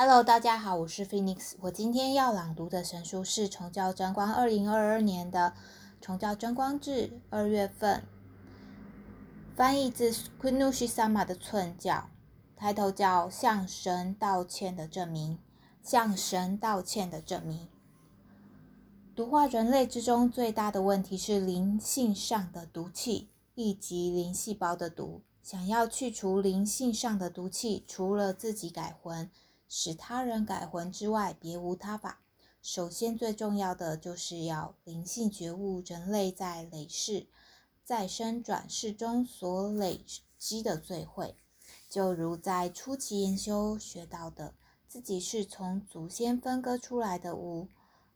Hello，大家好，我是 Phoenix。我今天要朗读的神书是《崇教真光》二零二二年的《崇教真光志》二月份，翻译自 Quenushi Sama 的寸教，抬头叫向神道歉的证明，向神道歉的证明。毒化人类之中最大的问题是灵性上的毒气，以及灵细胞的毒。想要去除灵性上的毒气，除了自己改魂，使他人改魂之外，别无他法。首先，最重要的就是要灵性觉悟人类在累世、再生转世中所累积的罪慧。就如在初期研修学到的，自己是从祖先分割出来的无，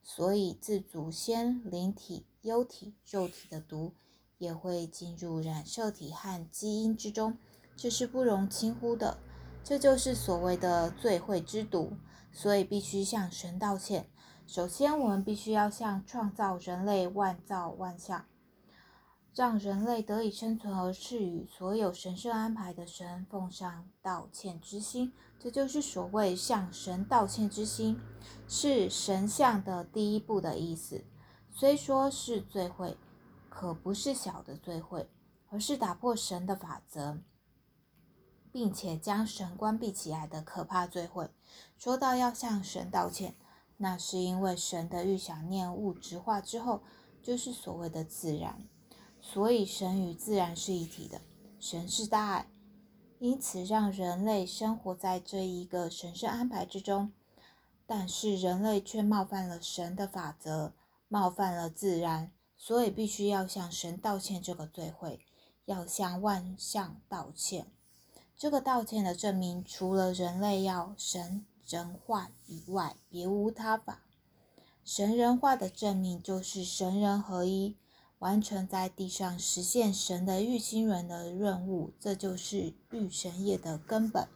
所以自祖先灵体、幽体、肉体的毒。也会进入染色体和基因之中，这是不容轻忽的。这就是所谓的罪会之毒，所以必须向神道歉。首先，我们必须要向创造人类万造万象，让人类得以生存而赐予所有神圣安排的神奉上道歉之心。这就是所谓向神道歉之心，是神像的第一步的意思。虽说是罪会。可不是小的罪会，而是打破神的法则，并且将神关闭起来的可怕罪会。说到要向神道歉，那是因为神的预想念物质化之后，就是所谓的自然，所以神与自然是一体的。神是大爱，因此让人类生活在这一个神圣安排之中。但是人类却冒犯了神的法则，冒犯了自然。所以必须要向神道歉，这个罪会要向万象道歉。这个道歉的证明，除了人类要神人化以外，别无他法。神人化的证明就是神人合一，完成在地上实现神的育心人的任务，这就是育神业的根本。